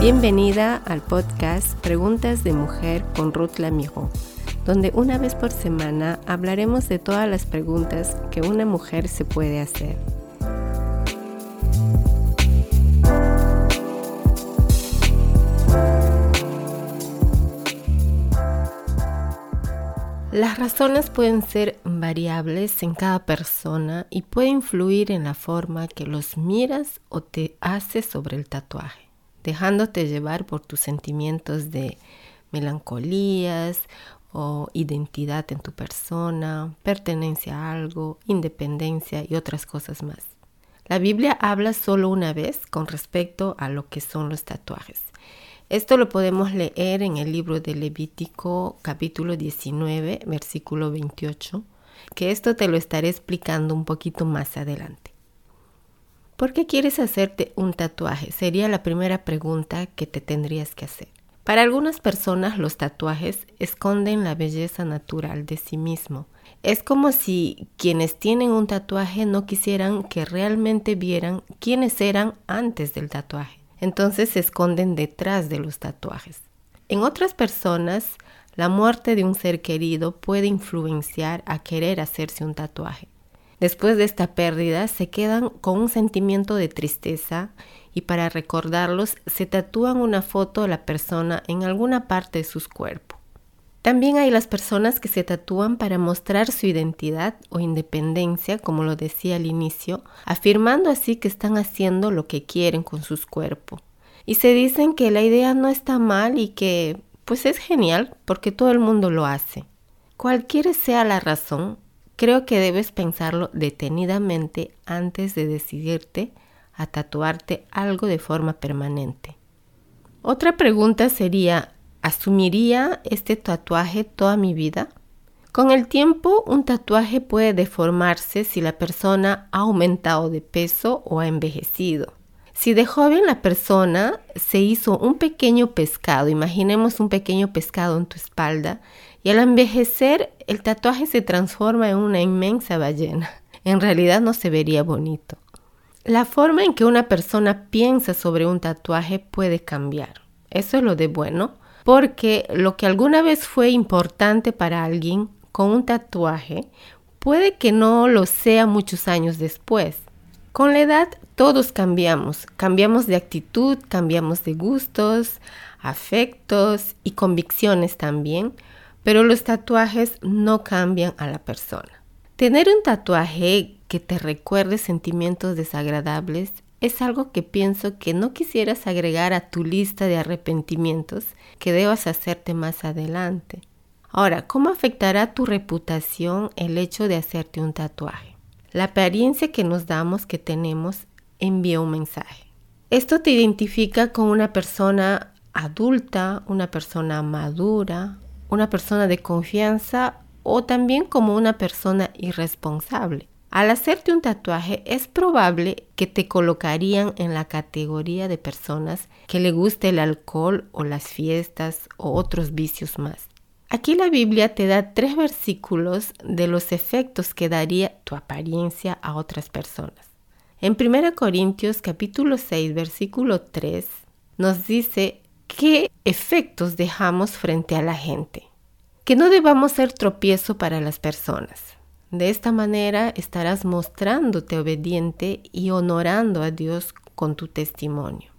Bienvenida al podcast Preguntas de Mujer con Ruth Lamijo, donde una vez por semana hablaremos de todas las preguntas que una mujer se puede hacer. Las razones pueden ser variables en cada persona y puede influir en la forma que los miras o te haces sobre el tatuaje dejándote llevar por tus sentimientos de melancolías o identidad en tu persona, pertenencia a algo, independencia y otras cosas más. La Biblia habla solo una vez con respecto a lo que son los tatuajes. Esto lo podemos leer en el libro de Levítico capítulo 19, versículo 28, que esto te lo estaré explicando un poquito más adelante. ¿Por qué quieres hacerte un tatuaje? Sería la primera pregunta que te tendrías que hacer. Para algunas personas los tatuajes esconden la belleza natural de sí mismo. Es como si quienes tienen un tatuaje no quisieran que realmente vieran quiénes eran antes del tatuaje. Entonces se esconden detrás de los tatuajes. En otras personas, la muerte de un ser querido puede influenciar a querer hacerse un tatuaje. Después de esta pérdida se quedan con un sentimiento de tristeza y para recordarlos se tatúan una foto de la persona en alguna parte de sus cuerpos. También hay las personas que se tatúan para mostrar su identidad o independencia, como lo decía al inicio, afirmando así que están haciendo lo que quieren con sus cuerpos. Y se dicen que la idea no está mal y que pues es genial porque todo el mundo lo hace. Cualquiera sea la razón, Creo que debes pensarlo detenidamente antes de decidirte a tatuarte algo de forma permanente. Otra pregunta sería, ¿asumiría este tatuaje toda mi vida? Con el tiempo, un tatuaje puede deformarse si la persona ha aumentado de peso o ha envejecido. Si de joven la persona se hizo un pequeño pescado, imaginemos un pequeño pescado en tu espalda, y al envejecer el tatuaje se transforma en una inmensa ballena. En realidad no se vería bonito. La forma en que una persona piensa sobre un tatuaje puede cambiar. Eso es lo de bueno, porque lo que alguna vez fue importante para alguien con un tatuaje puede que no lo sea muchos años después. Con la edad todos cambiamos, cambiamos de actitud, cambiamos de gustos, afectos y convicciones también, pero los tatuajes no cambian a la persona. Tener un tatuaje que te recuerde sentimientos desagradables es algo que pienso que no quisieras agregar a tu lista de arrepentimientos que debas hacerte más adelante. Ahora, ¿cómo afectará tu reputación el hecho de hacerte un tatuaje? La apariencia que nos damos que tenemos envía un mensaje. Esto te identifica con una persona adulta, una persona madura, una persona de confianza o también como una persona irresponsable. Al hacerte un tatuaje es probable que te colocarían en la categoría de personas que le guste el alcohol o las fiestas o otros vicios más. Aquí la Biblia te da tres versículos de los efectos que daría tu apariencia a otras personas. En 1 Corintios capítulo 6 versículo 3 nos dice qué efectos dejamos frente a la gente. Que no debamos ser tropiezo para las personas. De esta manera estarás mostrándote obediente y honorando a Dios con tu testimonio.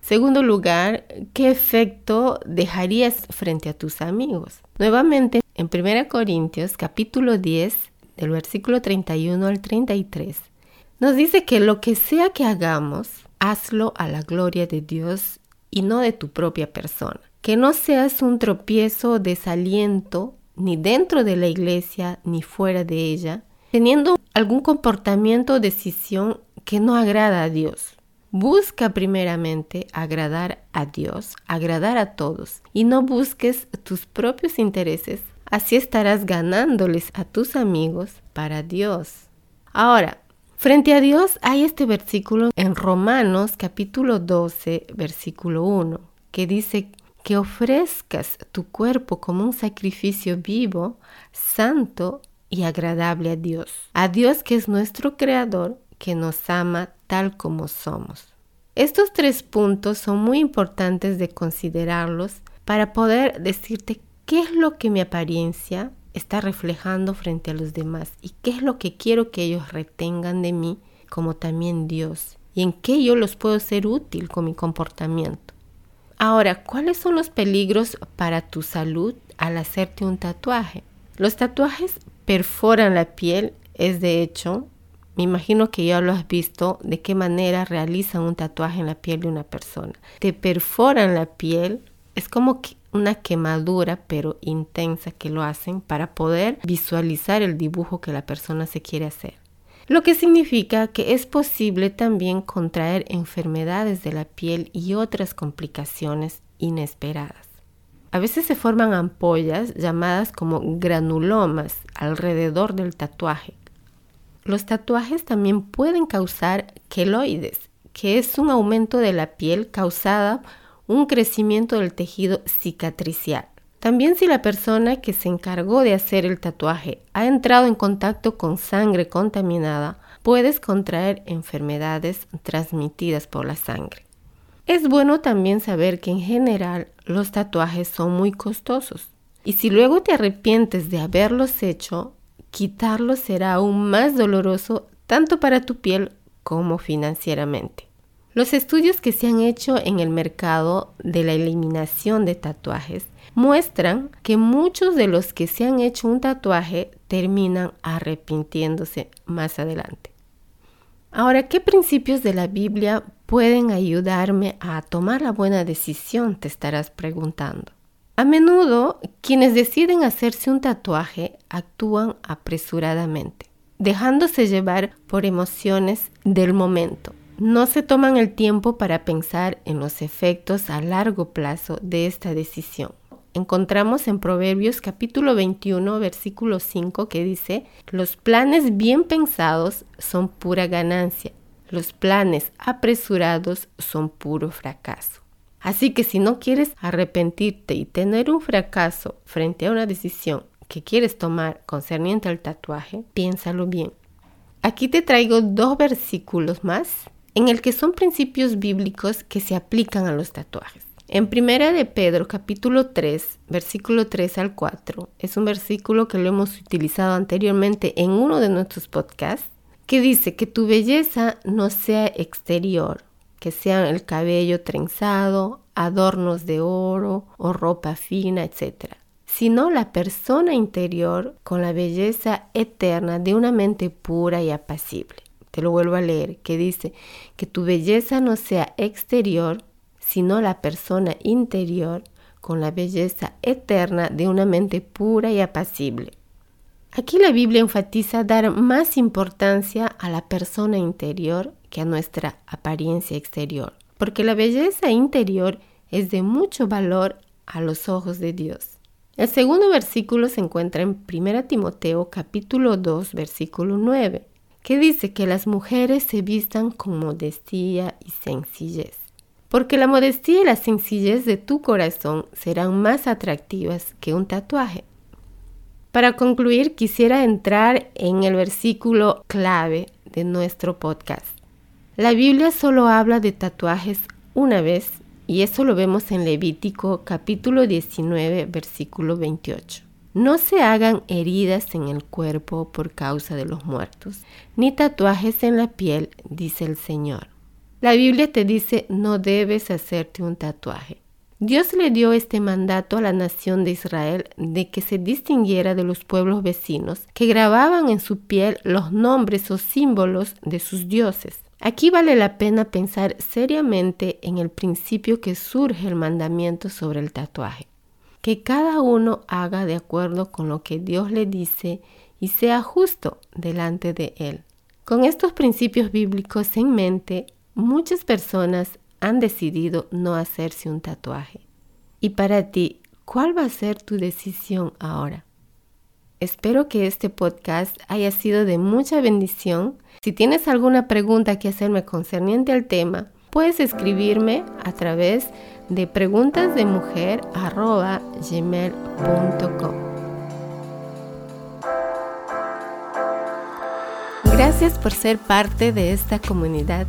Segundo lugar, ¿qué efecto dejarías frente a tus amigos? Nuevamente, en 1 Corintios capítulo 10, del versículo 31 al 33, nos dice que lo que sea que hagamos, hazlo a la gloria de Dios y no de tu propia persona. Que no seas un tropiezo, desaliento, ni dentro de la iglesia ni fuera de ella, teniendo algún comportamiento o decisión que no agrada a Dios. Busca primeramente agradar a Dios, agradar a todos, y no busques tus propios intereses. Así estarás ganándoles a tus amigos para Dios. Ahora, frente a Dios hay este versículo en Romanos capítulo 12, versículo 1, que dice que ofrezcas tu cuerpo como un sacrificio vivo, santo y agradable a Dios. A Dios que es nuestro Creador, que nos ama tal como somos. Estos tres puntos son muy importantes de considerarlos para poder decirte qué es lo que mi apariencia está reflejando frente a los demás y qué es lo que quiero que ellos retengan de mí, como también Dios, y en qué yo los puedo ser útil con mi comportamiento. Ahora, ¿cuáles son los peligros para tu salud al hacerte un tatuaje? Los tatuajes perforan la piel, es de hecho, me imagino que ya lo has visto, de qué manera realizan un tatuaje en la piel de una persona. Te perforan la piel, es como una quemadura pero intensa que lo hacen para poder visualizar el dibujo que la persona se quiere hacer. Lo que significa que es posible también contraer enfermedades de la piel y otras complicaciones inesperadas. A veces se forman ampollas llamadas como granulomas alrededor del tatuaje. Los tatuajes también pueden causar queloides, que es un aumento de la piel causada un crecimiento del tejido cicatricial. También si la persona que se encargó de hacer el tatuaje ha entrado en contacto con sangre contaminada, puedes contraer enfermedades transmitidas por la sangre. Es bueno también saber que en general los tatuajes son muy costosos y si luego te arrepientes de haberlos hecho, quitarlos será aún más doloroso tanto para tu piel como financieramente. Los estudios que se han hecho en el mercado de la eliminación de tatuajes muestran que muchos de los que se han hecho un tatuaje terminan arrepintiéndose más adelante. Ahora, ¿qué principios de la Biblia pueden ayudarme a tomar la buena decisión? Te estarás preguntando. A menudo, quienes deciden hacerse un tatuaje actúan apresuradamente, dejándose llevar por emociones del momento no se toman el tiempo para pensar en los efectos a largo plazo de esta decisión. Encontramos en Proverbios capítulo 21 versículo 5 que dice, los planes bien pensados son pura ganancia, los planes apresurados son puro fracaso. Así que si no quieres arrepentirte y tener un fracaso frente a una decisión que quieres tomar concerniente al tatuaje, piénsalo bien. Aquí te traigo dos versículos más en el que son principios bíblicos que se aplican a los tatuajes. En Primera de Pedro, capítulo 3, versículo 3 al 4, es un versículo que lo hemos utilizado anteriormente en uno de nuestros podcasts, que dice que tu belleza no sea exterior, que sea el cabello trenzado, adornos de oro o ropa fina, etc., sino la persona interior con la belleza eterna de una mente pura y apacible te lo vuelvo a leer, que dice que tu belleza no sea exterior, sino la persona interior con la belleza eterna de una mente pura y apacible. Aquí la Biblia enfatiza dar más importancia a la persona interior que a nuestra apariencia exterior, porque la belleza interior es de mucho valor a los ojos de Dios. El segundo versículo se encuentra en 1 Timoteo capítulo 2 versículo 9 que dice que las mujeres se vistan con modestia y sencillez. Porque la modestia y la sencillez de tu corazón serán más atractivas que un tatuaje. Para concluir, quisiera entrar en el versículo clave de nuestro podcast. La Biblia solo habla de tatuajes una vez y eso lo vemos en Levítico capítulo 19 versículo 28. No se hagan heridas en el cuerpo por causa de los muertos, ni tatuajes en la piel, dice el Señor. La Biblia te dice no debes hacerte un tatuaje. Dios le dio este mandato a la nación de Israel de que se distinguiera de los pueblos vecinos que grababan en su piel los nombres o símbolos de sus dioses. Aquí vale la pena pensar seriamente en el principio que surge el mandamiento sobre el tatuaje que cada uno haga de acuerdo con lo que Dios le dice y sea justo delante de Él. Con estos principios bíblicos en mente, muchas personas han decidido no hacerse un tatuaje. Y para ti, ¿cuál va a ser tu decisión ahora? Espero que este podcast haya sido de mucha bendición. Si tienes alguna pregunta que hacerme concerniente al tema, puedes escribirme a través de preguntasdemujer.gmail.com Gracias por ser parte de esta comunidad.